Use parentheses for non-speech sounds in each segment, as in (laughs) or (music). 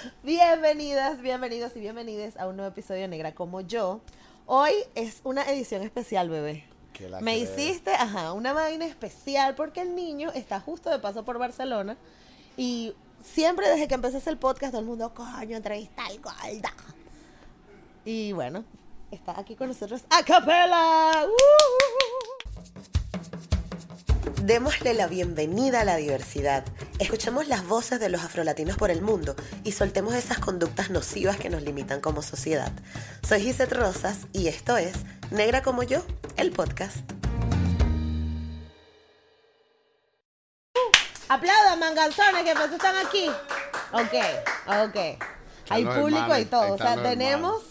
(laughs) Bienvenidas, bienvenidos y bienvenidas a un nuevo episodio de Negra como yo. Hoy es una edición especial, bebé. Me hiciste, ajá, una vaina especial porque el niño está justo de paso por Barcelona y siempre desde que empecé el podcast todo el mundo, coño, entrevista al Golda. Y bueno, está aquí con nosotros a capela. Démosle la bienvenida a la diversidad. Escuchemos las voces de los afrolatinos por el mundo y soltemos esas conductas nocivas que nos limitan como sociedad. Soy Gisette Rosas y esto es Negra como yo, el podcast. Aplaudan, manganzones, que pues están aquí. Ok, ok. Hay público y todo. O sea, tenemos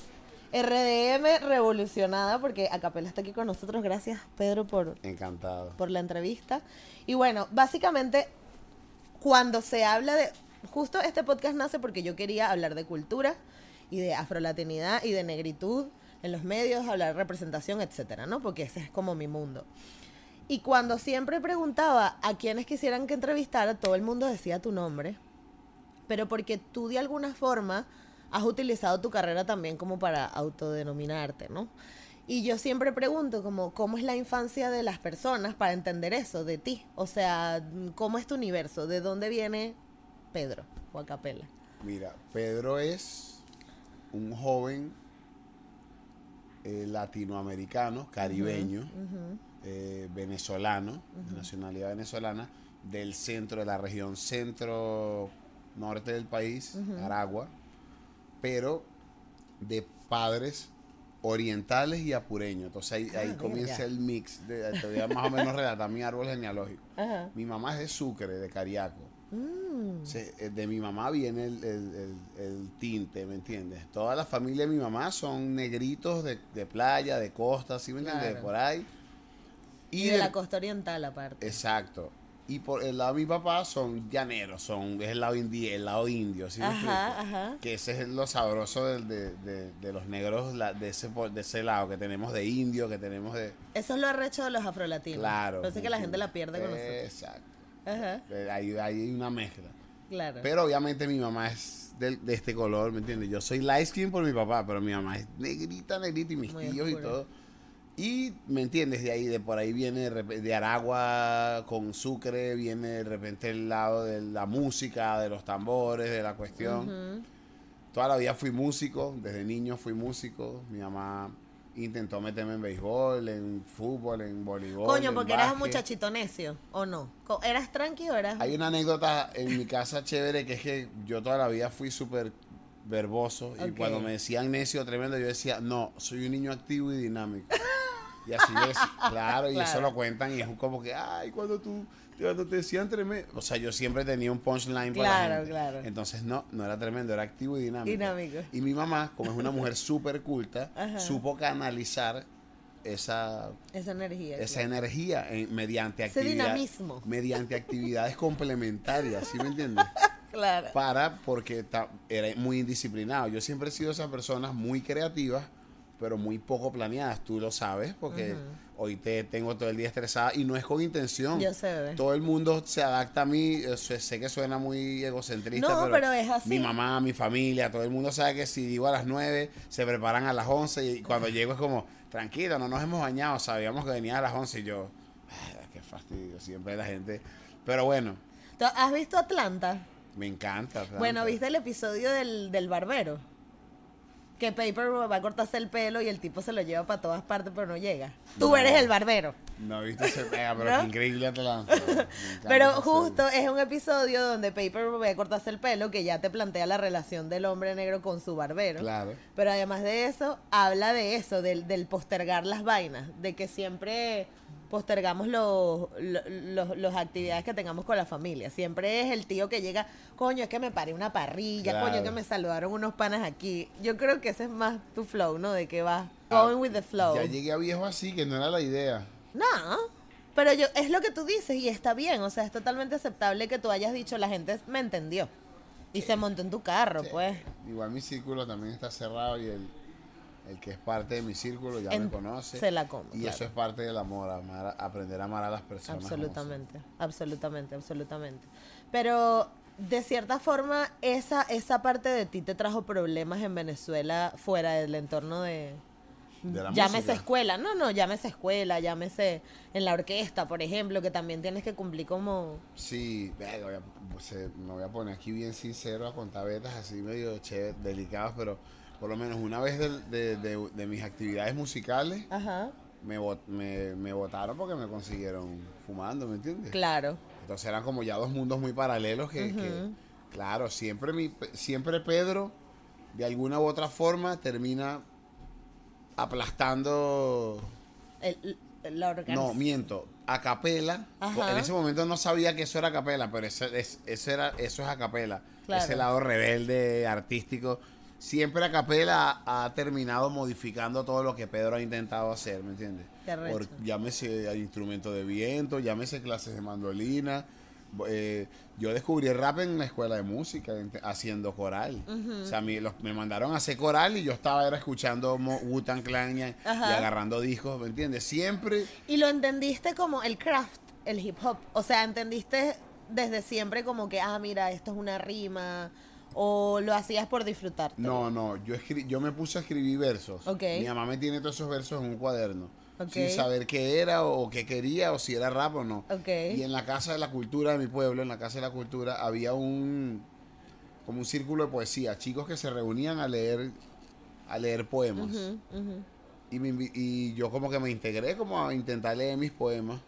RDM revolucionada porque Acapela está aquí con nosotros. Gracias, Pedro, por, Encantado. por la entrevista. Y bueno, básicamente, cuando se habla de. Justo este podcast nace porque yo quería hablar de cultura y de afrolatinidad y de negritud en los medios, hablar de representación, etcétera, ¿no? Porque ese es como mi mundo. Y cuando siempre preguntaba a quienes quisieran que entrevistara, todo el mundo decía tu nombre, pero porque tú de alguna forma has utilizado tu carrera también como para autodenominarte, ¿no? Y yo siempre pregunto como cómo es la infancia de las personas para entender eso de ti, o sea, cómo es tu universo, de dónde viene Pedro o Acapela. Mira, Pedro es un joven eh, latinoamericano, caribeño, eh, venezolano, de nacionalidad venezolana, del centro de la región centro norte del país, Aragua, pero de padres orientales y apureños. Entonces ahí, ahí Ah, comienza el mix, de, te voy a más o menos relatar mi árbol genealógico. Ajá. Mi mamá es de Sucre, de Cariaco. Mm, Se- eh, de mi mamá viene el, el- el- el tinte, ¿me entiendes? Toda la familia de mi mamá son negritos de, de playa, de costa, ¿sí me entiendes? Claro. Por ahí. Y, de la costa oriental aparte. Exacto. Y por el lado de mi papá son llaneros, son, es el lado, indi- el lado indio, ¿sí me? Ajá, ajá. Que ese es lo sabroso del- de, de- de los negros la- de, ese, de ese lado, que tenemos de indio, que tenemos de... Eso es lo arrecho de los afrolatinos. Claro. Parece que la gente la pierde con nosotros. Exacto. Ajá, Eh, hay una mezcla. claro. Pero obviamente mi mamá es del- de, este color, ¿me entiendes? Yo soy light skin por mi papá, pero mi mamá es negrita, negrita y mis Muy tíos y todo. Y, ¿me entiendes? De ahí, de por ahí viene de, Aragua con Sucre, viene de repente el lado de la música, de los tambores, de la cuestión. Toda la vida fui músico, desde niño fui músico. Mi mamá intentó meterme en béisbol, en fútbol, en voleibol. Coño, en porque eras un muchachito necio, ¿o no? ¿Eras tranqui o eras...? Hay una anécdota en mi casa chévere que es que yo toda la vida fui súper verboso y cuando me decían necio tremendo yo decía, no, soy un niño activo y dinámico. (laughs) y así es, (laughs) claro, y eso Claro. lo cuentan y es como que, ay, cuando tú, cuando te decían tremendo, o sea, yo siempre tenía un punchline para la Claro, gente. claro. Entonces, no, no era tremendo, era activo y dinámico. Dinámico. Y mi mamá, como es una mujer (laughs) súper culta, Ajá. supo canalizar esa Esa energía. esa claro. energía en- mediante Ese dinamismo. mediante actividades (laughs) complementarias, ¿sí me entiendes? Claro. Para, porque ta- era muy indisciplinado. Yo siempre he sido esas personas muy creativas, pero muy poco planeadas. Tú lo sabes, porque hoy te tengo todo el día estresada y no es con intención. Yo sé, bebé. Todo el mundo se adapta a mí. eh, sé sé que suena muy egocentrista, No, pero, pero es así. Mi mamá, mi familia, todo el mundo sabe que si digo a las 9, se preparan a las 11 y cuando llego es como, tranquilo, no nos hemos bañado, sabíamos que venía a las 11 y yo, "Ah, qué fastidio, siempre la gente. Pero bueno, ¿Tú ¿Has visto Atlanta? me encanta. Atlanta. Bueno, ¿viste el episodio del, del barbero? Que Paper va a cortarse el pelo y el tipo se lo lleva para todas partes, pero no llega. Tú No. eres el barbero. No viste ese pega, pero (laughs) ¿No? qué increíble Atlanta. (laughs) Pero justo es un episodio donde Paper va a cortarse el pelo que ya te plantea la relación del hombre negro con su barbero. Claro. Pero además de eso, habla de eso, del, del postergar las vainas, de que siempre postergamos los, los, los- los actividades que tengamos con la familia. Siempre es el tío que llega, coño, es que me paré una parrilla, Claro. coño, que me saludaron unos panas aquí. Yo creo que ese es más tu flow, ¿no? De que vas Ah, going with the flow. Ya llegué a viejo así, que no era la idea. No, pero yo es lo que tú dices y está bien, o sea, es totalmente aceptable que tú hayas dicho, la gente me entendió. Y se montó en tu carro, pues. Igual mi círculo también está cerrado y el, el que es parte de mi círculo ya En- me conoce. se la come, Y claro. eso es parte del amor, amar- aprender a amar a las personas. Absolutamente, absolutamente, absolutamente. Pero de cierta forma, esa, esa parte de ti te trajo problemas en Venezuela fuera del entorno de... Llámese música. escuela, no, no, llámese escuela, llámese en la orquesta, por ejemplo, que también tienes que cumplir como... Sí, venga, voy a- me voy a poner aquí bien sincero a contar betas así medio chévere, delicados, pero por lo menos una vez de, de- de mis actividades musicales Ajá, me, bot- me, me votaron porque me consiguieron fumando, ¿me entiendes? claro. Entonces eran como ya dos mundos muy paralelos que, que, claro, siempre, mi, siempre Pedro, de alguna u otra forma, termina aplastando El, la no, miento. A capela. En ese momento no sabía que eso era a capela, pero ese, es, ese era, eso es a capela. Claro. Ese lado rebelde, artístico. Siempre a capela ha, terminado modificando todo lo que Pedro ha intentado hacer, ¿me entiendes? Por, llámese instrumento de viento, llámese clases de mandolina. Eh, yo descubrí el rap en la escuela de música, en- haciendo coral. O sea, los- me mandaron a hacer coral y yo estaba era escuchando Wu-Tang Clan y, y agarrando discos, ¿me entiendes? Siempre Y lo entendiste como el craft, el hip hop. O sea, entendiste desde siempre como que, ah, mira, esto es una rima. O lo hacías por disfrutar. No, no, yo escri yo me puse a escribir versos. Ok. Mi mamá me tiene todos esos versos en un cuaderno. Sin saber qué era o, qué quería o si era rap o no. Ok. Y en la casa de la cultura de mi pueblo, en la casa de la cultura, había un como un círculo de poesía, chicos que se reunían a leer a leer poemas. Y, me y yo como que me integré como a intentar leer mis poemas.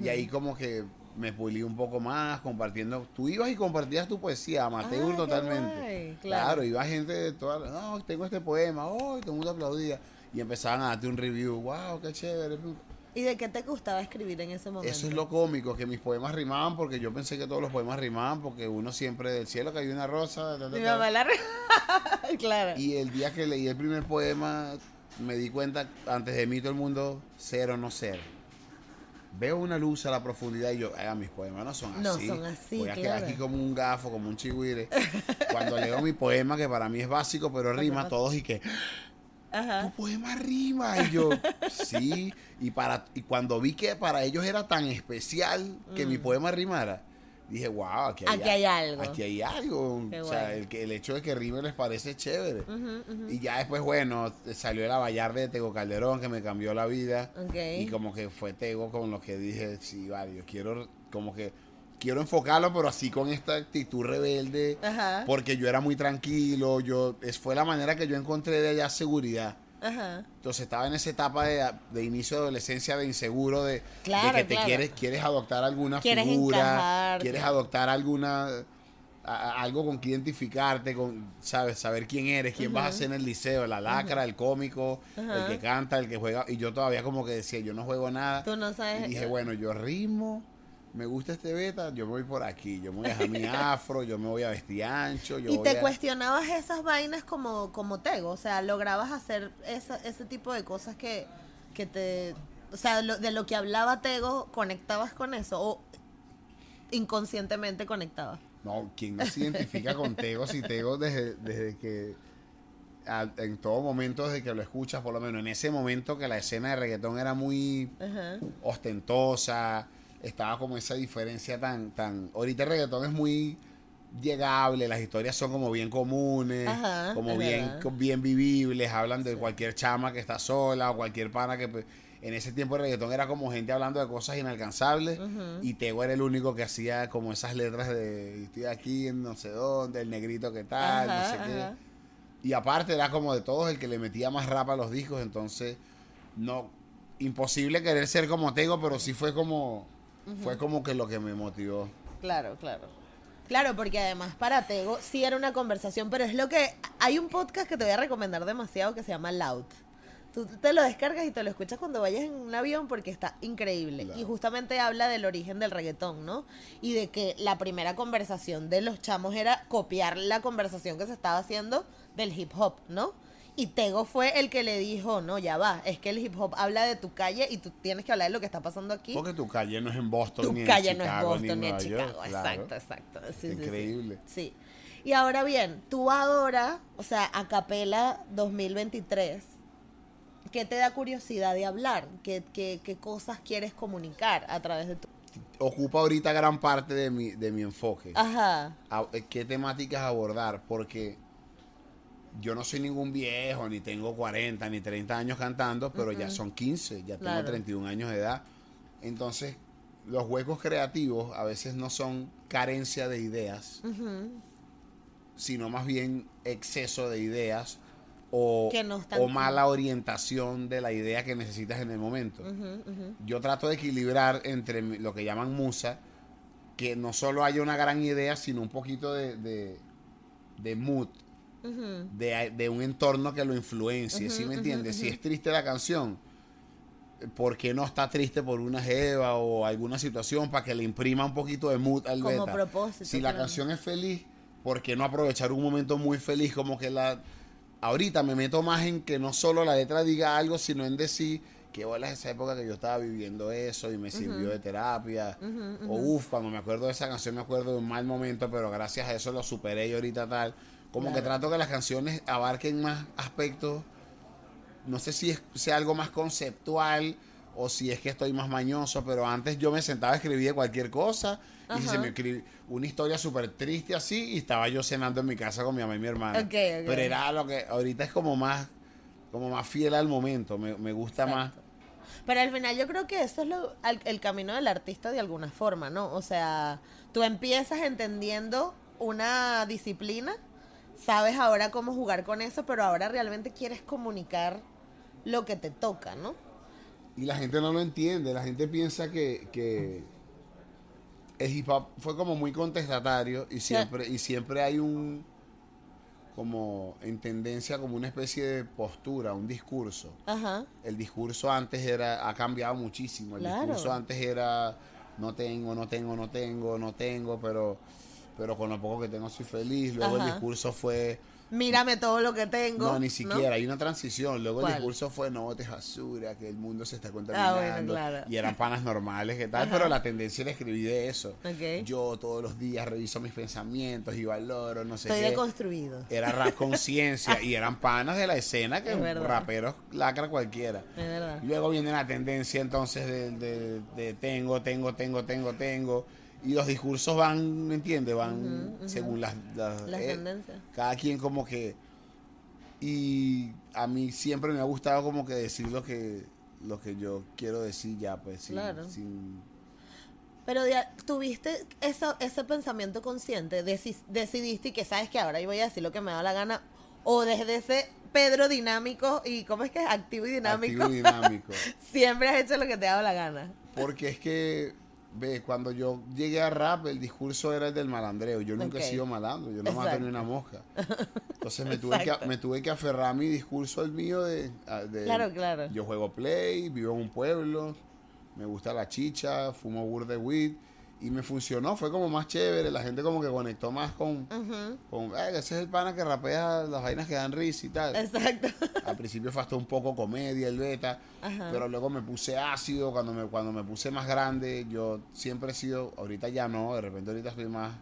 Y ahí como que me pulí un poco más compartiendo. Tú ibas y compartías tu poesía, amateur Ah, totalmente. guay, claro. claro. iba gente de todas. No, tengo este poema. Oh, y todo el mundo aplaudía. Y empezaban a darte un review. Wow, qué chévere. ¿Y de qué te gustaba escribir en ese momento? Eso es lo cómico, que mis poemas rimaban porque yo pensé que todos los poemas rimaban porque uno siempre del cielo cayó una rosa. ta, ta, Mi mamá la... (laughs) claro. Y el día que leí el primer poema, me di cuenta, antes de mí todo el mundo, cero no ser. Veo una luz a la profundidad y yo, "Ah, mis poemas no son No así. son así, Voy a quedar aquí como un gafo, como un chigüire. (laughs) Cuando leo mi poema, que para mí es básico, pero rima, todos y que, Ajá. tu poema rima. Y yo, sí. Y, para, y cuando vi que para ellos era tan especial que mi poema rimara, dije, wow, aquí hay. Aquí hay algo. Aquí hay algo. Qué o sea, guay. el, que, el hecho de que rime les parece chévere. Y ya después, bueno, salió el Avallarde de Tego Calderón que me cambió la vida. Ok. Y como que fue Tego con lo que dije, sí, vale, yo quiero como que quiero enfocarlo, pero así con esta actitud rebelde. Ajá. Porque yo era muy tranquilo, yo es, fue la manera que yo encontré de allá seguridad. Ajá. Entonces estaba en esa etapa de, de inicio de adolescencia, de inseguro, de, que te claro. quieres, quieres adoptar alguna Quieres figura, encajar. quieres adoptar alguna a- algo con que identificarte, con sabes, saber quién eres, quién vas a ser en el liceo, la lacra, el cómico, el que canta, el que juega, y yo todavía como que decía, yo no juego nada. Tú no sabes. Y dije, bueno, yo ritmo, me gusta este beta, yo me voy por aquí, yo me voy a dejar mi (laughs) afro, yo me voy a vestir ancho, yo y voy te a- cuestionabas esas vainas como, como Tego, o sea, lograbas hacer esa- ese tipo de cosas que, que te... O sea, lo- de lo que hablaba Tego, ¿conectabas con eso? ¿O inconscientemente conectabas? No, ¿quién no se identifica con Tego si Tego desde, desde que a- en todo momento desde que lo escuchas, por lo menos en ese momento que la escena de reggaetón era muy ostentosa, estaba como esa diferencia tan, tan, ahorita el reggaetón es muy llegable, las historias son como bien comunes, Ajá, como bien, bien vivibles, hablan de cualquier chama que está sola o cualquier pana que pues, en ese tiempo el reggaetón era como gente hablando de cosas inalcanzables y Tego era el único que hacía como esas letras de estoy aquí en no sé dónde, el negrito que tal, no Ajá, sé qué. Y aparte era como de todos el que le metía más rap a los discos, entonces no imposible querer ser como Tego, pero sí fue como fue como que lo que me motivó. Claro, claro. Claro, porque además para Tego sí era una conversación, pero es lo que... Hay un podcast que te voy a recomendar demasiado que se llama Loud. Tú te lo descargas y te lo escuchas cuando vayas en un avión porque está increíble. Claro. Y justamente habla del origen del reggaetón, ¿no? Y de que la primera conversación de los chamos era copiar la conversación que se estaba haciendo del hip hop, ¿no? Y Tego fue el que le dijo, no, ya va, es que el hip hop habla de tu calle y tú tienes que hablar de lo que está pasando aquí. Porque tu calle no es en Boston Tu ni calle en no es Chicago Boston ni en Chicago. York, claro. Exacto, exacto. Sí, sí, sí. Increíble. Sí. Y ahora bien, tú ahora, o sea, a capela 2023, ¿qué te da curiosidad de hablar? ¿Qué, qué, qué cosas quieres comunicar a través de tu... ocupa ahorita gran parte de mi, de mi enfoque. Ajá. A- eh, ¿Qué temáticas abordar? Porque yo no soy ningún viejo, ni tengo 40, ni 30 años cantando, pero ya son 15, ya tengo Claro. 31 años de edad. Entonces, los huecos creativos a veces no son carencia de ideas, sino más bien exceso de ideas o, no o mala orientación de la idea que necesitas en el momento. Yo trato de equilibrar entre lo que llaman musa, que no solo haya una gran idea, sino un poquito de, de, de mood, De, de un entorno que lo influencie, Ujú, ¿sí me entiendes? Si es triste la canción, ¿por qué no está triste por una jeva o alguna situación para que le imprima un poquito de mood al Como beta? propósito, Si la claro. canción es feliz, ¿por qué no aprovechar un momento muy feliz como que la... Ahorita me meto más en que no solo la letra diga algo, sino en decir que bola es esa época que yo estaba viviendo eso y me sirvió de terapia. O uff, cuando me acuerdo de esa canción me acuerdo de un mal momento, pero gracias a eso lo superé y ahorita tal. Como que trato que las canciones abarquen más aspectos. No sé si es, sea algo más conceptual o si es que estoy más mañoso, pero antes yo me sentaba a escribir de cualquier cosa y si se me escribí una historia súper triste así y estaba yo cenando en mi casa con mi mamá y mi hermana. Pero era lo que ahorita es como más como más fiel al momento, me, me gusta más. Pero al final yo creo que eso es lo, al- el camino del artista de alguna forma, ¿no? O sea, tú empiezas entendiendo una disciplina, sabes ahora cómo jugar con eso, pero ahora realmente quieres comunicar lo que te toca, ¿no? Y la gente no lo entiende, la gente piensa que, que el hip hop fue como muy contestatario y siempre, y siempre hay un como en tendencia como una especie de postura, un discurso. Ajá. El discurso antes era, ha cambiado muchísimo. El Claro. discurso antes era no tengo, no tengo, no tengo, no tengo, pero, pero con lo poco que tengo soy feliz. Luego el discurso fue Mírame todo lo que tengo. no, ni siquiera, hay una transición. Luego ¿Cuál? el discurso fue no botes basura, que el mundo se está contaminando. Ah, bueno, claro. Y eran panas normales, ¿qué tal? Ajá. Pero la tendencia era escribir de eso. Ok. Yo todos los días reviso mis pensamientos y valoro, no sé Estoy qué. deconstruido. Era rap conciencia (laughs) y eran panas de la escena que Es raperos lacra cualquiera. Es verdad. Luego viene la tendencia entonces de, de- de tengo, tengo, tengo, tengo, tengo. Y los discursos van, ¿me entiendes? Van según las, las, Las eh, tendencias. cada quien como que y a mí siempre me ha gustado como que decir lo que lo que yo quiero decir ya pues sin, Claro. sin- Pero tuviste ese pensamiento consciente, Deci- decidiste que sabes que ahora yo voy a decir lo que me da la gana, o desde ese Pedro dinámico y cómo es que es activo y dinámico, activo y dinámico (laughs) siempre has hecho lo que te ha dado la gana. porque es que ve cuando yo llegué a rap el discurso era el del malandreo. Yo nunca he sido malandro yo no mato ni una mosca. Entonces me tuve, que, me tuve que aferrar a mi discurso el mío de, de- Claro, claro. yo juego play vivo en un pueblo me gusta la chicha fumo burde weed y me funcionó fue como más chévere la gente como que conectó más con Ujú, Con, "Eh, ese es el pana que rapea las vainas que dan risa y tal. Exacto. Al principio fue hasta un poco comedia el beta, Ajá. pero luego me puse ácido cuando me, cuando me puse más grande. Yo siempre he sido, ahorita ya no, de repente ahorita soy más,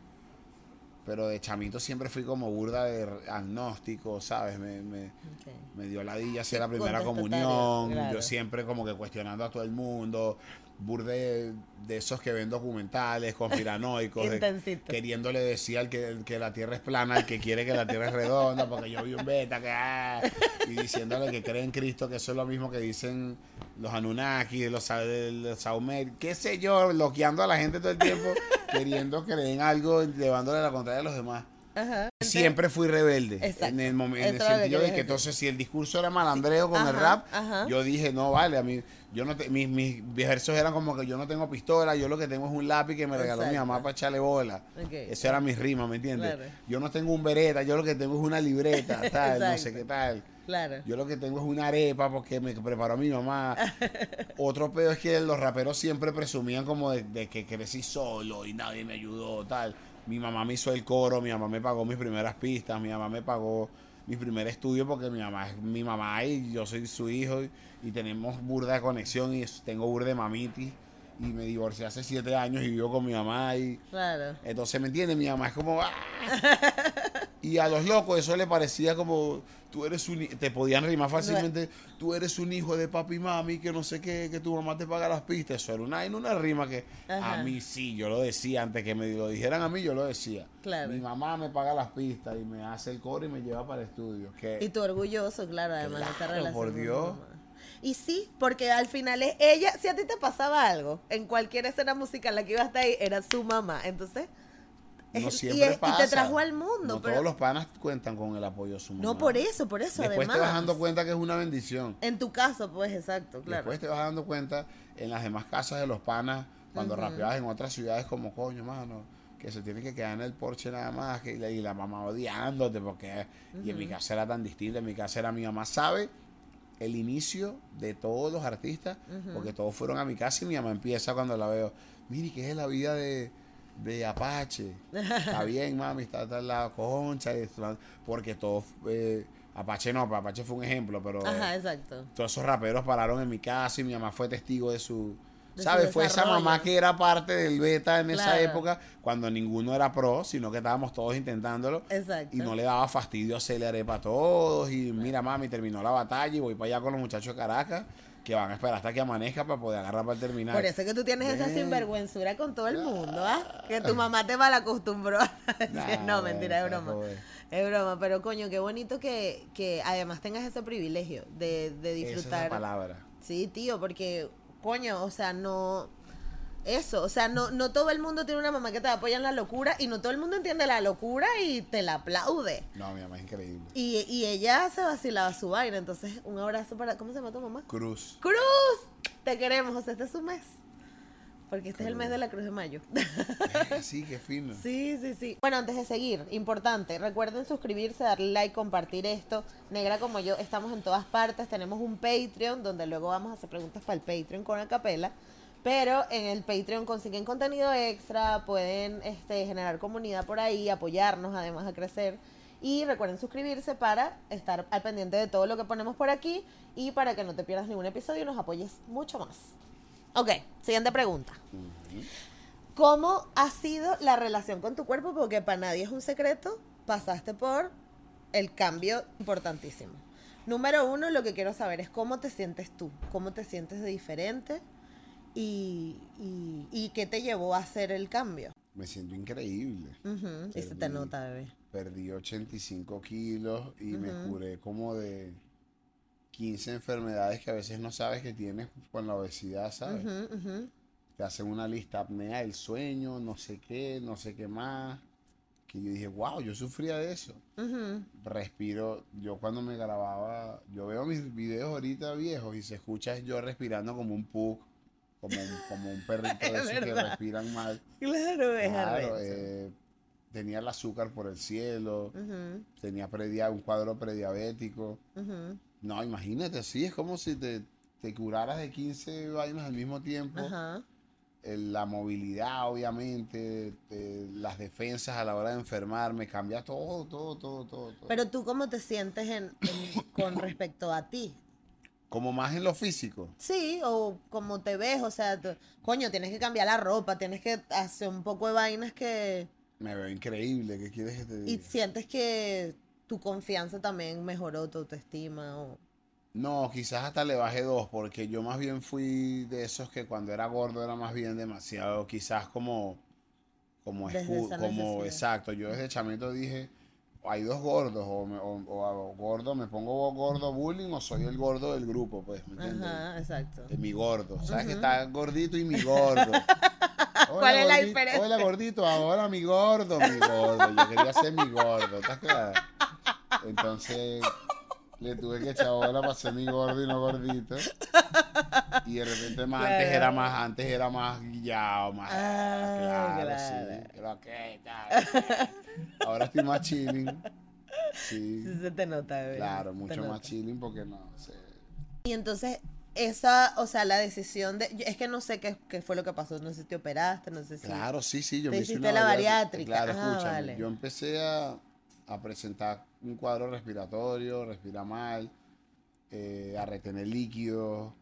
pero de chamito siempre fui como burda de agnóstico, ¿sabes? Me, me, Ok. me dio ladilla hacer la primera comunión, claro. yo siempre como que cuestionando a todo el mundo, burde de esos que ven documentales conspiranoicos, de- queriéndole decir al que, que la tierra es plana, al que quiere que la tierra es redonda, porque yo vi un beta que ah, y diciéndole que cree en Cristo, que eso es lo mismo que dicen los Anunnaki, los, los Saumer, qué sé yo, bloqueando a la gente todo el tiempo, queriendo creer en algo, llevándole la contraria a los demás. Ajá. Siempre fui rebelde. Exacto. En el, momen- en el sentido de que entonces si el discurso era malandreo con el rap, ajá. yo dije, no vale, a mí, yo no te- mis, mis versos eran como que yo no tengo pistola, yo lo que tengo es un lápiz que me regaló mi mamá para echarle bola. Ok. Esa era mi rima, ¿me entiendes? Claro. Yo no tengo un bereta, yo lo que tengo es una libreta, (laughs) tal, no sé qué tal. Claro. Yo lo que tengo es una arepa porque me preparó mi mamá. (laughs) Otro pedo es que los raperos siempre presumían como de, de que crecí solo y nadie me ayudó, tal. Mi mamá me hizo el coro, mi mamá me pagó mis primeras pistas, mi mamá me pagó mi primer estudio porque mi mamá es mi mamá y yo soy su hijo y, y tenemos burda de conexión y tengo burda de mamiti y me divorcié hace siete años y vivo con mi mamá y Claro. entonces me entiendes mi mamá es como "Ah". (laughs) Y a los locos eso le parecía como, tú eres un... Te podían rimar fácilmente, tú eres un hijo de papi y mami, que no sé qué, que tu mamá te paga las pistas. Eso era una, en una rima que Ajá. a mí sí, yo lo decía, antes que me lo dijeran a mí, yo lo decía. Claro. Mi mamá me paga las pistas y me hace el coro y me lleva para el estudio. Que, Y tú orgulloso, claro, además de Claro, relación. por Dios. Y sí, porque al final es ella, si a ti te pasaba algo, en cualquier escena musical la que iba a estar ahí, era su mamá. Entonces, no y, siempre y pasa. te trajo al mundo. No pero, todos los panas cuentan con el apoyo de su mamá. no por eso, por eso, Después además. te vas dando cuenta que es una bendición. En tu caso, pues, exacto, claro. Después te vas dando cuenta en las demás casas de los panas, cuando rapeabas en otras ciudades como coño, mano, que se tiene que quedar en el porche nada más, que, y la- y la mamá odiándote, porque y en mi casa era tan distinta, en mi casa era mi mamá sabe el inicio de todos los artistas, porque todos fueron a mi casa y mi mamá empieza cuando la veo, mire, ¿qué es la vida de, de Apache? Está bien, mami, está, está la concha, porque todos, eh, Apache no, Apache fue un ejemplo, pero... Ajá, exacto. Todos esos raperos pararon en mi casa y mi mamá fue testigo de su... De ¿Sabes? Fue esa mamá que era parte del beta en esa época, cuando ninguno era pro, sino que estábamos todos intentándolo. Exacto. Y no le daba fastidio hacerle arepa a todos. Y mira, mami, terminó la batalla y voy para allá con los muchachos de Caracas, que van a esperar hasta que amanezca para poder agarrar para terminar. Por eso es que tú tienes esa sinvergüenzura con todo el mundo, ¿ah? Que tu mamá te mal acostumbró a decir, Nah, no, mentira, es broma. joder. Es broma, pero coño, qué bonito que, que además tengas ese privilegio de, de Esa es la disfrutar. palabra. Sí, tío, porque, coño, o sea, no. Eso, o sea, no, no todo el mundo tiene una mamá que te apoya en la locura y no todo el mundo entiende la locura y te la aplaude. No, mi mamá es increíble. Y, y ella se vacilaba su vaina, entonces un abrazo para. ¿Cómo se llama tu mamá? Cruz. ¡Cruz! Te queremos, este es su mes. Porque este es el mes de la Cruz de Mayo. (laughs) sí, qué fino. Sí, sí, sí. Bueno, antes de seguir, importante, recuerden suscribirse, darle like, compartir esto. Negra como yo, estamos en todas partes. Tenemos un Patreon donde luego vamos a hacer preguntas para el Patreon con Acapela. Pero en el Patreon consiguen contenido extra, pueden este, generar comunidad por ahí, apoyarnos además a crecer. Y recuerden suscribirse para estar al pendiente de todo lo que ponemos por aquí y para que no te pierdas ningún episodio y nos apoyes mucho más. Ok, siguiente pregunta. ¿Cómo ha sido la relación con tu cuerpo? Porque para nadie es un secreto. Pasaste por el cambio importantísimo. Número uno, lo que quiero saber es cómo te sientes tú, cómo te sientes de diferente y, y, y qué te llevó a hacer el cambio. Me siento increíble. Y se te nota, bebé. Perdí 85 kilos y me curé como de 15 enfermedades que a veces no sabes que tienes con la obesidad, ¿sabes? Te hacen una lista apnea del sueño, no sé qué, no sé qué más. Que yo dije, wow, yo sufría de eso. Respiro, yo cuando me grababa, yo veo mis videos ahorita viejos y se escucha yo respirando como un pug, como un, como un perrito de (laughs) Es esos que respiran mal. Claro, es Claro, eh, tenía el azúcar por el cielo, Ujú, tenía predia- un cuadro prediabético. No, imagínate, sí, es como si te, te curaras de 15 vainas al mismo tiempo. El- la movilidad, obviamente, eh, las defensas a la hora de enfermarme, cambia todo, todo, todo, todo. todo. Pero tú cómo te sientes en, en- con respecto a ti. Como más en lo físico. Sí, o como te ves, o sea, tú- coño, tienes que cambiar la ropa, tienes que hacer un poco de vainas que... Me veo increíble, ¿qué quieres que te Y diga? sientes que tu confianza también mejoró, tu autoestima. O... No, quizás hasta le bajé dos, porque yo más bien fui de esos que cuando era gordo era más bien demasiado, quizás como, como, escu- como necesidad. exacto. Yo desde chamito dije, hay dos gordos, o, me, o, gordo, me pongo gordo bullying o soy el gordo del grupo, pues, ¿me entiendes? Ajá, exacto. De mi gordo. ¿Sabes que está gordito y mi gordo? (laughs) Hola, ¿Cuál es la diferencia? Hola gordito, ahora mi gordo, mi gordo. Yo quería ser mi gordo, ¿estás clara? Entonces le tuve que echar bola para ser mi gordo y no gordito. Y de repente más, antes era más, antes era más guillado, más. Ah, claro, claro. sí. Creo que tal. (laughs) Ahora estoy más chilling. Sí, Sí se te nota, bebé. claro, mucho más chilling porque no sé. Y entonces, esa, o sea, la decisión de... Es que no sé qué, qué fue lo que pasó, no sé si te operaste, no sé si... Claro, sí, sí, yo Te me hice una la bariátrica. Claro, Ah, escúchame. vale. Yo empecé a, a presentar un cuadro respiratorio, respira mal, eh, a retener líquidos.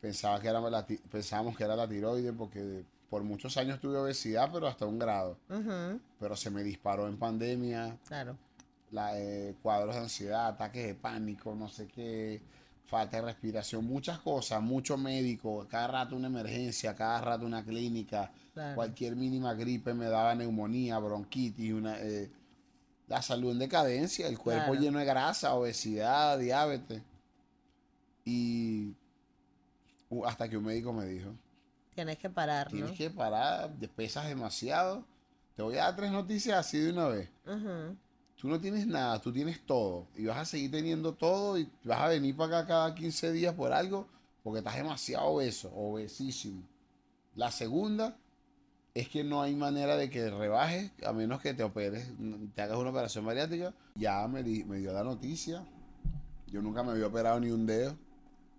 Pensaba que era la pensábamos que era la tiroides porque por muchos años tuve obesidad, pero hasta un grado. Pero se me disparó en pandemia. claro. la, eh, cuadros de ansiedad, ataques de pánico, no sé qué, falta de respiración, muchas cosas, mucho médico, cada rato una emergencia, cada rato una clínica, Claro. cualquier mínima gripe me daba neumonía, bronquitis, una, eh, la salud en decadencia, el cuerpo Claro. lleno de grasa, obesidad, diabetes. Y uh, hasta que un médico me dijo, Tienes que parar, ¿no? tienes que parar, pesas demasiado. Te voy a dar tres noticias así de una vez. Tú no tienes nada, tú tienes todo. Y vas a seguir teniendo todo y vas a venir para acá cada 15 días por algo porque estás demasiado obeso, obesísimo. La segunda es que no hay manera de que rebajes a menos que te operes, te hagas una operación bariátrica. Ya me, di- me dio la noticia. Yo nunca me había operado ni un dedo.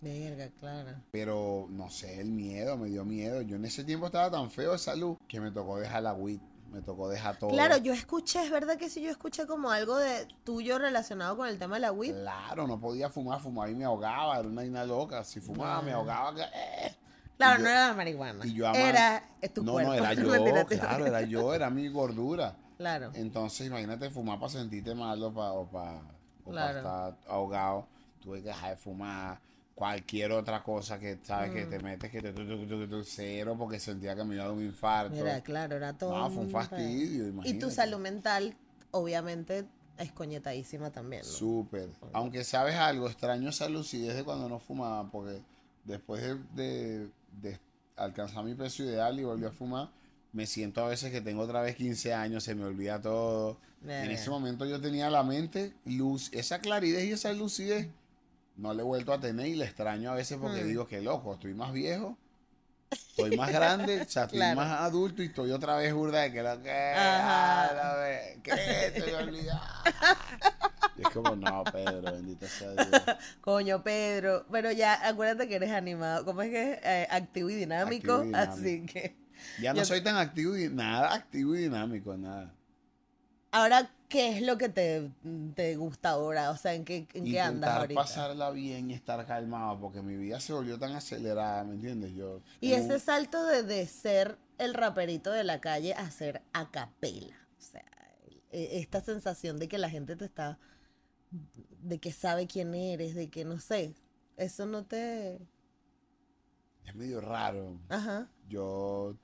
Verga, claro. Pero no sé, el miedo, me dio miedo. Yo en ese tiempo estaba tan feo de salud que me tocó dejar la WIT, me tocó dejar todo. Claro, yo escuché, es verdad que sí, yo escuché como algo de tuyo relacionado con el tema de la WIP. Claro, no podía fumar, fumaba y me ahogaba, era una vaina loca. Si fumaba, me Ah. ahogaba. eh. Claro, no era la marihuana. y yo ama- era tu No, cuerpo. (laughs) no, era yo, claro, era yo, era mi gordura. Claro. Entonces, imagínate fumar para sentirte mal o para Claro. estar ahogado. Tuve que dejar de fumar. Cualquier otra cosa que sabes que Mm. te metes, que te tu, tu, tu, tu, cero porque sentía que me iba a dar un infarto. Mira, claro, era todo. No, fue un fastidio, pedo. Y imagínate. tu salud mental, obviamente, es coñetadísima también. ¿no? Súper. Aunque sabes algo, extraño esa lucidez de cuando no fumaba, porque después de, de- de alcanzar mi peso ideal y volví a fumar, me siento a veces que tengo otra vez 15 años, se me olvida todo. En ese momento yo tenía la mente, luz, esa claridad y esa lucidez, no la he vuelto a tener y la extraño a veces porque Mm. digo que loco, estoy más viejo. Estoy más (laughs) grande, o sea, estoy Claro. más adulto y estoy otra vez burda de que lo que. La ¿Qué? Te me olvidaba. Y es como, no, Pedro, bendito sea Dios. Coño, Pedro. Pero ya, acuérdate que eres animado. ¿Cómo es que es? Eh, activo y dinámico. Activo y dinámico. Así que. Ya no Yo- soy tan activo y nada activo y dinámico, nada. Ahora, ¿qué es lo que te, te gusta ahora? O sea, ¿en qué, en qué andas Intentar ahorita? pasarla bien y estar calmado, porque mi vida se volvió tan acelerada, ¿me entiendes? Yo Y ese salto de, de ser el raperito de la calle a ser a capela. O sea, e- esta sensación de que la gente te está. de que sabe quién eres, de que no sé. Eso no te. es medio raro. Ajá. Yo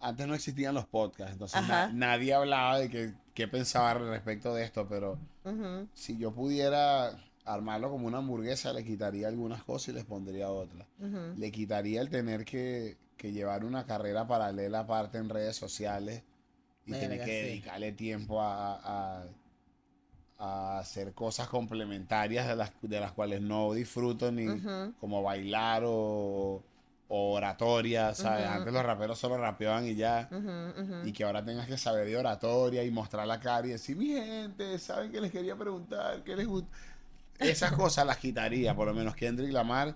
antes no existían los podcasts, entonces na- nadie hablaba de que, qué pensaba respecto de esto, pero ujú, si yo pudiera armarlo como una hamburguesa, le quitaría algunas cosas y les pondría otras. Le quitaría el tener que, que llevar una carrera paralela aparte en redes sociales y tener que sí. dedicarle tiempo a, a- a hacer cosas complementarias de las, de las cuales no disfruto ni como bailar o, o oratoria, ¿sabes? Antes los raperos solo rapeaban y ya. Y que ahora tengas que saber de oratoria y mostrar la cara y decir, mi gente, ¿saben que les quería preguntar? ¿Qué les gusta? Esas (laughs) cosas las quitaría, por lo menos Kendrick Lamar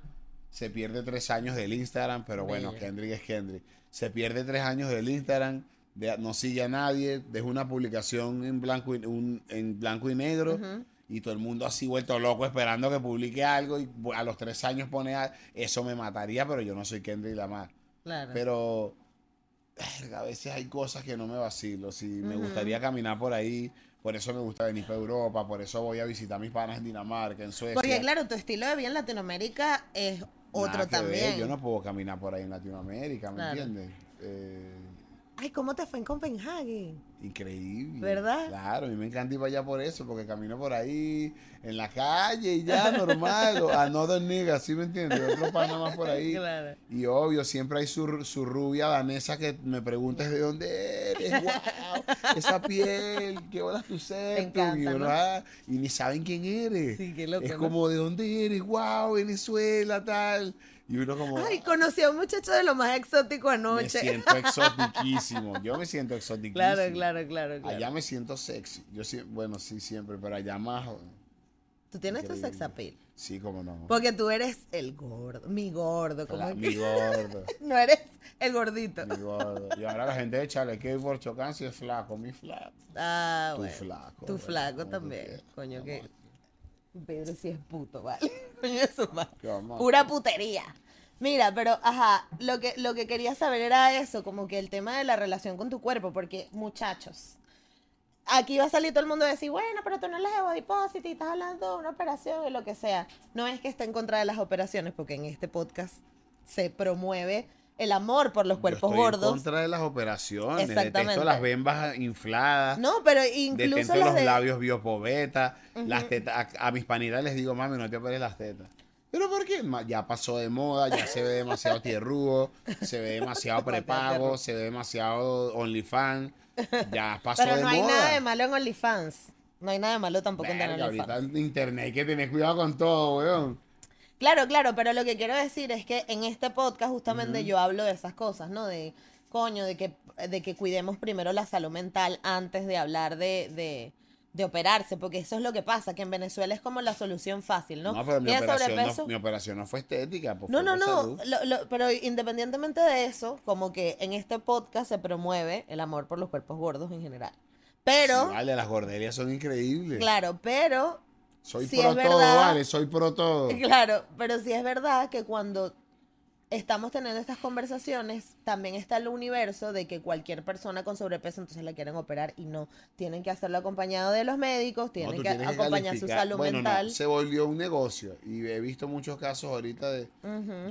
se pierde tres años del Instagram, pero bueno, Bello. Kendrick es Kendrick. Se pierde tres años del Instagram, de- no sigue a nadie, deja una publicación en blanco y, un- en blanco y negro. Y todo el mundo así vuelto loco esperando que publique algo y a los tres años pone a- eso me mataría, pero yo no soy Kendrick Lamar. Claro. Pero a veces hay cosas que no me vacilo. Si me Ujú. gustaría caminar por ahí, por eso me gusta venir para Europa, por eso voy a visitar a mis panas en Dinamarca, en Suecia. Porque claro, tu estilo de vida en Latinoamérica es otro Nada que ver, también. Yo no puedo caminar por ahí en Latinoamérica, ¿me Claro. entiendes? Eh, Ay, ¿cómo te fue en Copenhague? increíble. ¿Verdad? Claro, a mí me encanta ir para allá por eso, porque camino por ahí en la calle y ya normal, another nigga, ¿sí me entiendes? Otro más por ahí. Claro. Y obvio, siempre hay su, su rubia danesa que me preguntes de dónde eres, (laughs) wow, esa piel, qué bolas tu y, uno, ¿no? ah, y ni saben quién eres. Sí, qué loco, es ¿no? como, ¿de dónde eres? Wow, Venezuela, tal. Y uno como, Ay, conocí a un muchacho de lo más exótico me anoche. siento (laughs) exotiquísimo. Yo me siento exotiquísimo. Claro, claro, claro, claro. Allá me siento sexy. Yo sí, bueno, sí, siempre, pero allá más, Tú tienes tu sex appeal. sí, como no. Porque tú eres el gordo, mi gordo, como que mi gordo. (laughs) no eres el gordito. mi gordo. Y ahora la gente de Chaleque por Chocán si es flaco, mi flaco. Ah, Tu bueno. flaco. Tu flaco también. Coño, que. Pedro sí es puto, ¿vale? (laughs) Coño, eso más. ¿Qué vamos a Pura putería. Mira, pero ajá, lo que, lo que quería saber era eso, como que el tema de la relación con tu cuerpo, porque muchachos, aquí va a salir todo el mundo a decir, bueno, pero tú no de body positive, estás hablando de una operación y lo que sea. No es que esté en contra de las operaciones, porque en este podcast se promueve el amor por los Yo cuerpos estoy gordos. En contra de las operaciones. Exactamente. Detesto las bembas infladas. No, pero incluso Detesto las los de... labios biopoveta. Las tetas. A, a mis panitas les digo, mami, no te operes las tetas. ¿Pero por qué? Ya pasó de moda, ya se ve demasiado tierrudo, se ve demasiado (laughs) prepago, se ve demasiado OnlyFans. Ya pasó Pero de no hay moda. nada de malo en OnlyFans. No hay nada de malo tampoco en tener Verga, ahorita OnlyFans. en internet hay que tener cuidado con todo, weón. Claro, claro, pero lo que quiero decir es que en este podcast justamente yo hablo de esas cosas, ¿no? De, coño, de que, de que cuidemos primero la salud mental antes de hablar de, de, de operarse, porque eso es lo que pasa, que en Venezuela es como la solución fácil, ¿no? No, pero mi operación no, mi operación no fue estética. pues No, fue no, no, lo- lo- pero independientemente de eso, como que en este podcast se promueve el amor por los cuerpos gordos en general. Pero, Sí, vale, las gordelias son increíbles. claro, pero Soy pro todo, verdad. vale, soy pro todo. (laughs) Claro, pero sí es verdad que cuando estamos teniendo estas conversaciones, también está el universo de que cualquier persona con sobrepeso entonces la quieren operar y no. Tienen que hacerlo acompañado de los médicos, tienen que acompañar su salud Bueno, no, mental. se volvió un negocio y he visto muchos casos ahorita de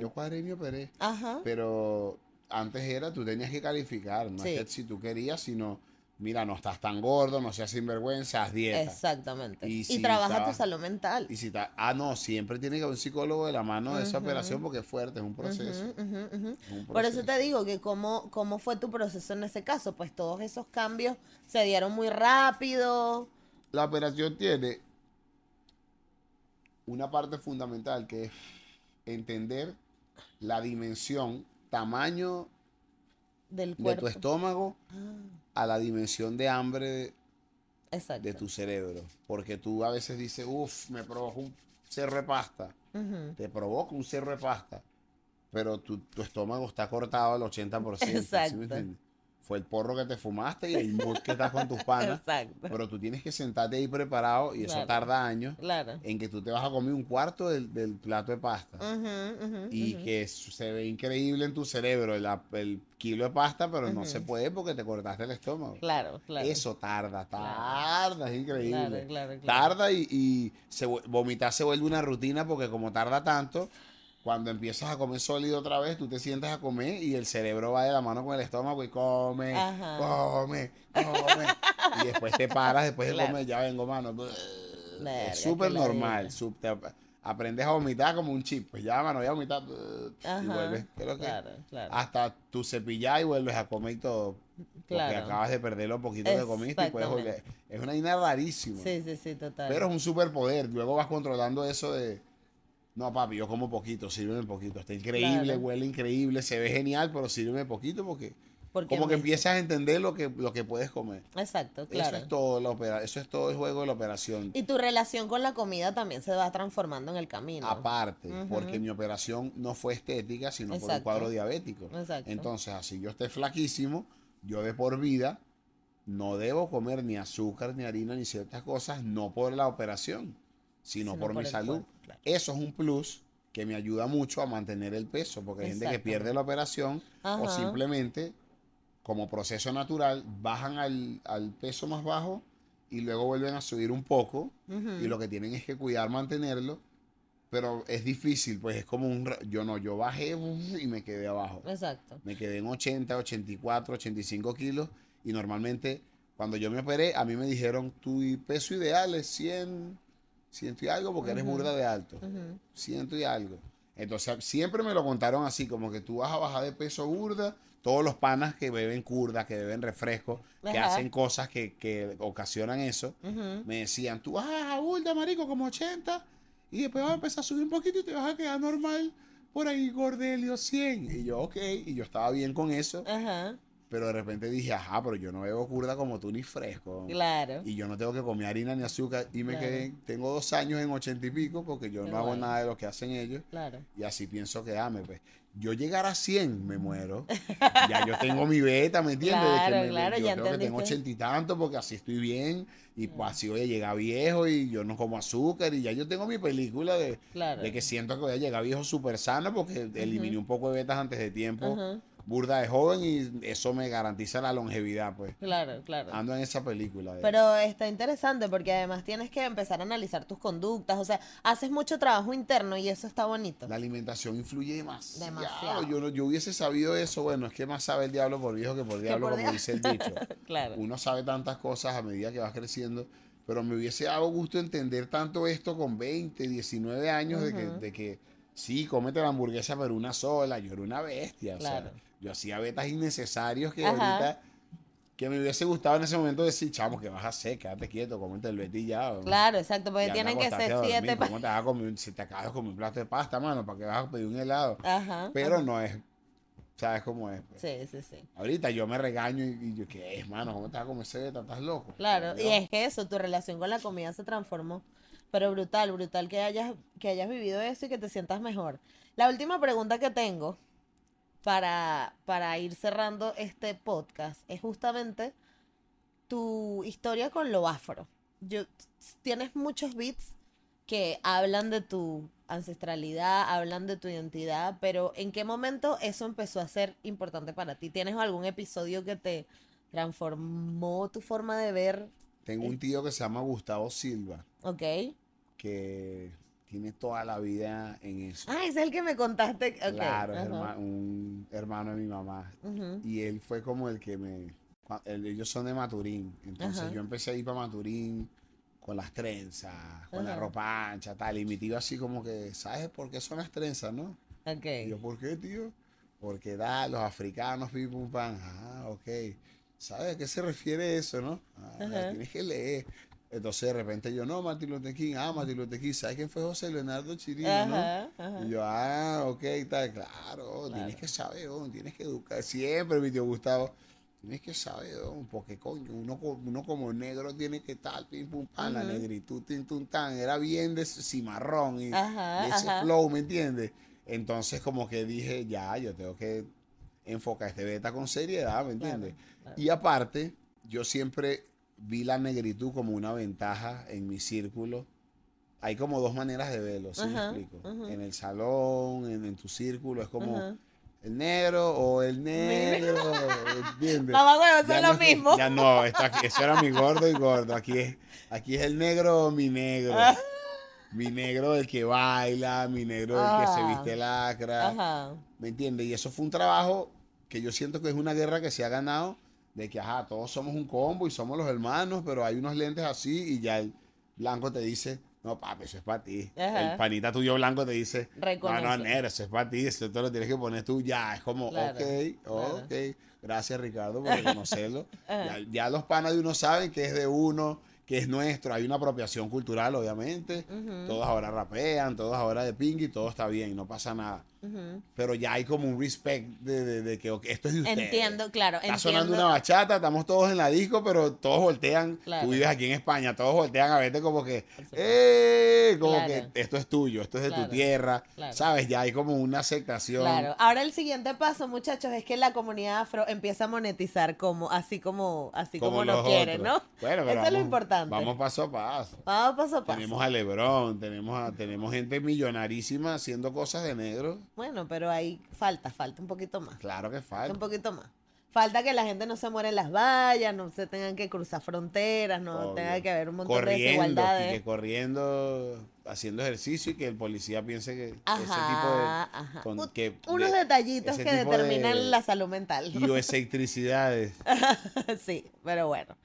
yo cuadré y me operé, Ajá. pero antes era tú tenías que calificar, no Sí. es que si tú querías, sino mira, no estás tan gordo, no seas sinvergüenza, haz dieta. Exactamente. Y Y, trabaja estaba- tu salud mental. Y si ta- ah, no, siempre tiene que haber un psicólogo de la mano de esa operación porque es fuerte, es un proceso. Es un Por eso te digo que cómo, cómo fue tu proceso en ese caso, pues todos esos cambios se dieron muy rápido. La operación tiene una parte fundamental que es entender la dimensión, tamaño Del de cuerpo. tu estómago Ah, a la dimensión de hambre de, exacto. de tu cerebro. Porque tú a veces dices, uff, me provocó un cerro de pasta. Te provoca un cerro de pasta. Pero tu, tu estómago está cortado al 80%. ¿sí me Exacto. entiendes? Fue el porro que te fumaste y el mood que estás con tus (laughs) panas. Exacto. Pero tú tienes que sentarte ahí preparado y eso tarda años Claro. en que tú te vas a comer un cuarto del, del plato de pasta. Ujú, ujú, Y que se ve increíble en tu cerebro el, kilo de pasta, pero no se puede porque te cortaste el estómago. Claro, claro. Eso tarda, Claro. tarda, es increíble. Claro, claro, claro. Tarda y, y se, vomitar se vuelve una rutina porque como tarda tanto, cuando empiezas a comer sólido otra vez, tú te sientas a comer y el cerebro va de la mano con el estómago y come, Ajá. come, come. y después te paras, después de comer, ya vengo, mano. Es súper normal. te aprendes a vomitar como un chip. Pues ya, mano, voy a vomitar. y vuelves. Creo que claro, claro. hasta tu cepillar y vuelves a comer y todo. Porque Claro. acabas de perder lo poquito que comiste y puedes volver. Es una vaina rarísima. Sí, sí, sí, total. Pero es un superpoder. Luego vas controlando eso de. No, papi, yo como poquito, sírveme poquito. Está increíble, Claro. huele increíble, se ve genial, pero sírveme poquito porque. Porque como que empiezas a entender lo que, lo que puedes comer. Exacto, claro. Eso es todo la opera, eso es todo el juego de la operación. Y tu relación con la comida también se va transformando en el camino. Aparte, porque mi operación no fue estética, sino por un cuadro diabético. Exacto. Entonces, así yo esté flaquísimo, yo de por vida no debo comer ni azúcar, ni harina, ni ciertas cosas, no por la operación, sino, Sino por, por mi salud. cuerpo, claro. Eso es un plus que me ayuda mucho a mantener el peso, porque hay gente que pierde la operación o simplemente, como proceso natural, bajan al, al peso más bajo y luego vuelven a subir un poco y lo que tienen es que cuidar mantenerlo, pero es difícil, pues es como un... Yo no, yo bajé y me quedé abajo. Exacto. Me quedé en 80, 84, 85 kilos y normalmente cuando yo me operé a mí me dijeron tu peso ideal es 100, 100 y algo porque eres Ujú. burda de alto. 100 y algo. Entonces siempre me lo contaron así, como que tú vas a bajar de peso burda, todos los panas que beben curda, que beben refresco, que hacen cosas que, que ocasionan eso, me decían, tú vas a burda, marico, como 80, y después vas a empezar a subir un poquito y te vas a quedar normal por ahí, Gordelio 100. Y yo, ok, y yo estaba bien con eso, Ajá. Pero de repente dije, ajá, pero yo no bebo curda como tú ni fresco. Claro. Y yo no tengo que comer harina ni azúcar. Y me Claro. quedé, tengo dos años en ochenta y pico porque yo Qué no hago nada de lo que hacen ellos. Claro. Y así pienso quedarme, pues. Yo llegar a 100, me muero. ya yo tengo mi beta, ¿me entiendes? De que Claro, me- claro, yo ya creo que tengo ochenta y tanto porque así estoy bien. Y pues así voy a llegar viejo y yo no como azúcar. Y ya yo tengo mi película de, Claro. de que siento que voy a llegar viejo súper sano porque eliminé un poco de betas antes de tiempo. Burda de joven y eso me garantiza la longevidad, pues. Claro, claro. Ando en esa película. de- Pero está interesante porque además tienes que empezar a analizar tus conductas, o sea, haces mucho trabajo interno y eso está bonito. La alimentación influye demasiado. Demasiado. Yo, no- yo hubiese sabido eso. Bueno, es que más sabe el diablo por viejo que por diablo, por como dice el dicho. (laughs) Claro. Uno sabe tantas cosas a medida que vas creciendo, pero me hubiese dado gusto entender tanto esto con 20, 19 años de, que, de que sí, cómete la hamburguesa, pero una sola. Yo era una bestia. O sea, yo hacía betas innecesarios que Ajá. ahorita. Que me hubiese gustado en ese momento decir, chamo, que vas a hacer? Quédate quieto, cómete el beti y ya. Claro, exacto, porque y anda tienen que ser siete. ¿Cómo te vas a comer si te acabas de comer un plato de pasta, mano? ¿Para qué vas a pedir un helado? Ajá. Pero ajá. no es, ¿sabes cómo es? pues? Sí, sí, sí. Ahorita yo me regaño y, y yo, ¿qué es, mano? ¿Cómo te vas a comer? ¿Estás loco? Claro, y es que eso, tu relación con la comida se transformó. Pero brutal, brutal que hayas, que hayas vivido eso y que te sientas mejor. La última pregunta que tengo para, para ir cerrando este podcast es justamente tu historia con lo afro. Yo, tienes muchos beats que hablan de tu ancestralidad, hablan de tu identidad, pero ¿en qué momento eso empezó a ser importante para ti? ¿Tienes algún episodio que te transformó tu forma de ver? Tengo un tío que se llama Gustavo Silva, Ok. Que tiene toda la vida en eso. Ah, es el que me contaste. Claro, herma- un hermano de mi mamá. Y él fue como el que me... el- ellos son de Maturín. Entonces yo empecé a ir para Maturín con las trenzas, con la ropa ancha, tal. Y mi tío así como que, ¿sabes por qué son las trenzas, no? Ok. Y yo, ¿por qué, tío? Porque da, los africanos, pim, pum. Ah, ok. ¿Sabes a qué se refiere eso, no? Ah, tienes que leer. Entonces de repente yo, no, Martin Luther King, ah, Martin Luther King, ¿sabes quién fue José Leonardo Chirino, no? Ajá. Y yo, ah, ok, tal, claro, tienes que saber, oh, tienes que educar. Siempre, mi tío Gustavo, tienes que saber, oh, porque coño, uno, uno como negro tiene que estar, pim, pum, pam, la negritud, tin, tum, tan. Era bien de cimarrón y Ajá, de ese flow, ¿me entiendes? Entonces, como que dije, ya, yo tengo que enfocar este beta con seriedad, ¿me entiendes? claro. Y aparte, yo siempre vi la negritud como una ventaja en mi círculo. Hay como dos maneras de verlo, ¿sí Ajá, me explico? En el salón, en, en tu círculo, es como el negro o el negro, ¿entiendes? Mamá, huevo, eso Ya es no lo mismo. Ya no, eso era mi gordo y gordo. Aquí es, aquí es el negro o mi negro. Ah. Mi negro el que baila, mi negro el que se Ah. viste lacra. ¿Me entiendes? Y eso fue un trabajo que yo siento que es una guerra que se ha ganado de que, ajá, todos somos un combo y somos los hermanos, pero hay unos lentes así y ya el blanco te dice, no, papi, eso es para ti. Ajá. El panita tuyo blanco te dice, no, Reconoce. no, negro, eso es para ti, eso te lo tienes que poner tú ya. Es como, Claro, ok, claro. ok. Gracias, Ricardo, por (laughs) reconocerlo. Ya, ya los panas de uno saben que es de uno, que es nuestro. Hay una apropiación cultural, obviamente. Todos ahora rapean, todos ahora de pingui, todo está bien, no pasa nada pero ya hay como un respect de, de- de que esto es de ustedes. Entiendo, claro, Está entiendo. sonando una bachata, estamos todos en la disco, pero todos voltean. Claro. Tú vives aquí en España, todos voltean a verte como que. ¡eh! Como Claro. que esto es tuyo, esto es de Claro, tu tierra. ¿Sabes? Ya hay como una aceptación. Claro. Ahora el siguiente paso, muchachos, es que la comunidad afro empieza a monetizar como, así como, así como, lo quiere. ¿no? Bueno, pero Eso es lo vamos- importante. Vamos paso a paso. Vamos paso a paso. Tenemos a Lebron, tenemos, a, tenemos gente millonarísima haciendo cosas de negro. Bueno, pero ahí falta, falta un poquito más. Claro que Falta un poquito más. Falta que la gente no se muera en las vallas, no se tengan que cruzar fronteras, no Obvio. tenga que haber un montón de corriendo, desigualdades. y que corriendo, haciendo ejercicio y que el policía piense que ese Ajá, tipo ajá. de, con- Un- que- Unos de- detallitos ese que tipo determinan de la salud mental. bioelectricidades. (laughs) sí, pero bueno.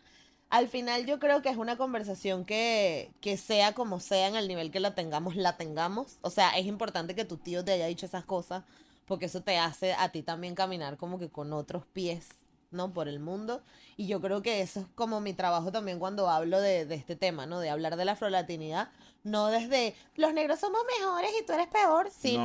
Al final yo creo que es una conversación que, que sea como sea, en el nivel que la tengamos, la tengamos. O sea, es importante que tu tío te haya dicho esas cosas, porque eso te hace a ti también caminar como que con otros pies, ¿no? Por el mundo. Y yo creo que eso es como mi trabajo también cuando hablo de, de este tema, ¿no? De hablar de la afrolatinidad, no desde los negros somos mejores y tú eres peor, sino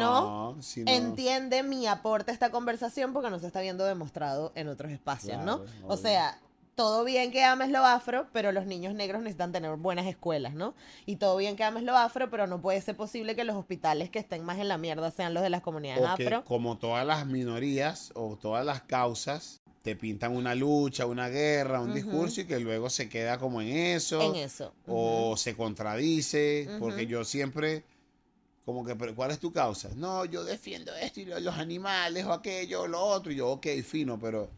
No, sino- entiende mi aporte a esta conversación porque no se está viendo demostrado en otros espacios, ¿no? O sea, todo bien que ames lo afro, pero los niños negros necesitan tener buenas escuelas, ¿no? Y todo bien que ames lo afro, pero no puede ser posible que los hospitales que estén más en la mierda sean los de las comunidades o que afro. como todas las minorías o todas las causas te pintan una lucha, una guerra, un discurso y que luego se queda como en eso. En eso. o se contradice, porque yo siempre, como que, pero ¿cuál es tu causa? No, yo defiendo esto y lo- los animales o aquello o lo otro. Y yo, ok, fino, pero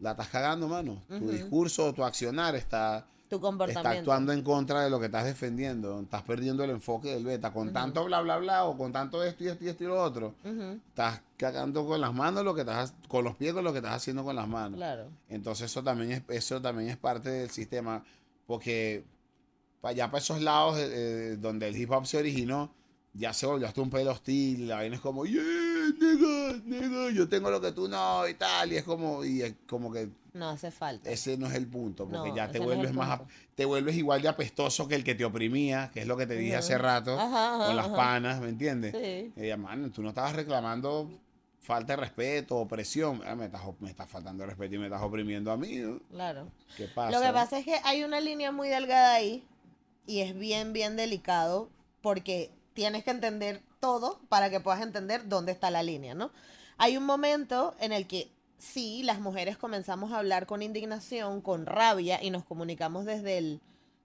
la estás cagando, mano. Tu discurso, tu accionar está, Tu está actuando en contra de lo que estás defendiendo. Estás perdiendo el enfoque del beta. Con tanto bla, bla, bla, o con tanto esto y esto y esto y lo otro. Estás cagando con las manos lo que estás, con los pies con lo que estás haciendo con las manos. Claro. Entonces eso también es, eso también es parte del sistema, porque para allá para esos lados eh, eh, donde el hip hop se originó, ya se volvió hasta un pelo hostil, la vaina es como, yeah, nigga, nigga, yo tengo lo que tú no y tal, y es como, y es como que No hace falta. ese no es el punto, porque No, ya te no vuelves el más, te vuelves igual de apestoso que el que te oprimía, que es lo que te dije hace rato, Ajá, ajá, con las ajá. panas, ¿me entiendes? Sí. Y ella, man, tú no estabas reclamando falta de respeto, opresión, Ah, me estás, me estás faltando el respeto y me estás oprimiendo a mí, ¿no? Claro. ¿Qué pasa? Lo que pasa es que hay una línea muy delgada ahí y es bien, bien delicado porque tienes que entender todo para que puedas entender dónde está la línea, ¿no? Hay un momento en el que sí, las mujeres comenzamos a hablar con indignación, con rabia y nos comunicamos desde el,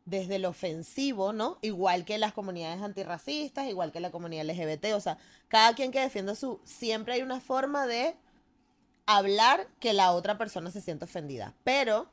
desde el ofensivo, ¿no? Igual que las comunidades antirracistas, igual que la comunidad LGBT, o sea, cada quien que defienda su... Siempre hay una forma de hablar que la otra persona se sienta ofendida, pero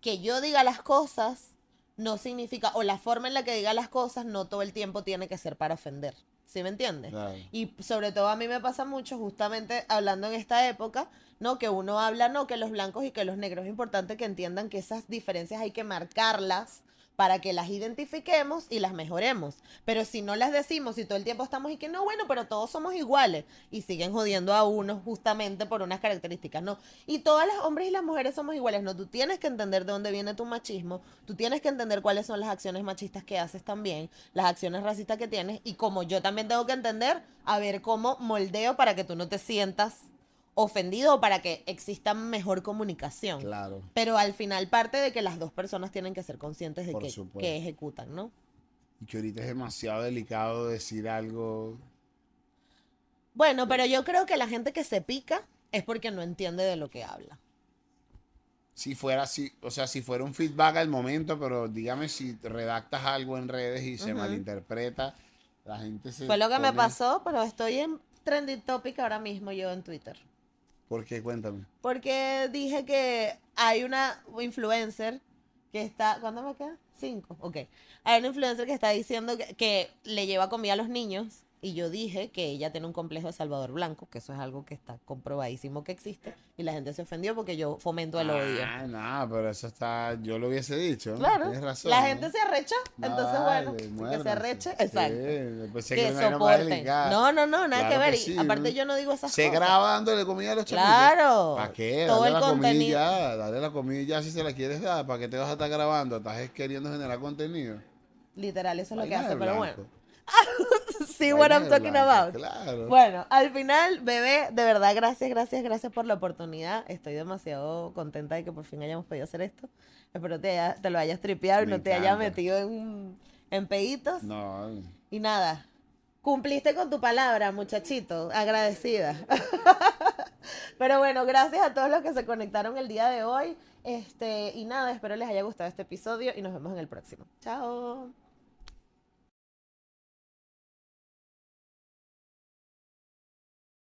que yo diga las cosas no significa, o la forma en la que diga las cosas no todo el tiempo tiene que ser para ofender. ¿Sí me entiendes? Claro. Y sobre todo a mí me pasa mucho, justamente hablando en esta época, ¿no? Que uno habla, no, que los blancos y que los negros. Es importante que entiendan que esas diferencias hay que marcarlas para que las identifiquemos y las mejoremos. Pero si no las decimos y todo el tiempo estamos y que no, bueno, pero todos somos iguales y siguen jodiendo a uno justamente por unas características, no. Y todas las hombres y las mujeres somos iguales, no. Tú tienes que entender de dónde viene tu machismo, tú tienes que entender cuáles son las acciones machistas que haces también, las acciones racistas que tienes y como yo también tengo que entender, a ver cómo moldeo para que tú no te sientas ofendido o para que exista mejor comunicación. Claro. Pero al final parte de que las dos personas tienen que ser conscientes de que, ejecutan, ¿no? Y que ahorita es demasiado delicado decir algo. Bueno, pero yo creo que la gente que se pica es porque no entiende de lo que habla. Si fuera así, o sea, si fuera un feedback al momento, pero dígame si redactas algo en redes y se malinterpreta, la gente se. Fue lo que me pasó, pero estoy en trending topic ahora mismo yo en Twitter. ¿Por qué? Cuéntame. Porque dije que hay una influencer que está. ¿Cuánto me queda? Cinco. Ok. Hay una influencer que está diciendo que, que le lleva comida a los niños. Y yo dije que ella tiene un complejo de Salvador Blanco, que eso es algo que está comprobadísimo que existe. Y la gente se ofendió porque yo fomento el odio. Ah, no, pero eso está. Yo lo hubiese dicho. ¿no? Claro. Tienes razón. La ¿no? gente se arrecha. No, Entonces, bueno, que se arreche. Sí, Exacto. pensé que soporten. delicada. No, no, no, nada Claro que ver. que Y aparte ¿no? yo no digo esas Se cosas. graba dándole comida a los chamitos. Claro. ¿Para qué? Todo Dale el la comida contenido. ya, dale la comida ya si se la quieres dar. ¿Para qué te vas a estar grabando? Estás queriendo generar contenido. Literal, eso es lo que hace, pero blanco. bueno. (laughs) See what I'm talking about. Claro. Bueno, al final, bebé, de verdad, gracias, gracias, gracias por la oportunidad. Estoy demasiado contenta de que por fin hayamos podido hacer esto. Espero te, haya- te lo hayas tripeado y no te hayas encanta. metido en, en peditos. No, Y nada, cumpliste con tu palabra, muchachito. Agradecida. (laughs) Pero bueno, gracias a todos los que se conectaron el día de hoy. Este, y nada, espero les haya gustado este episodio y nos vemos en el próximo. Chao.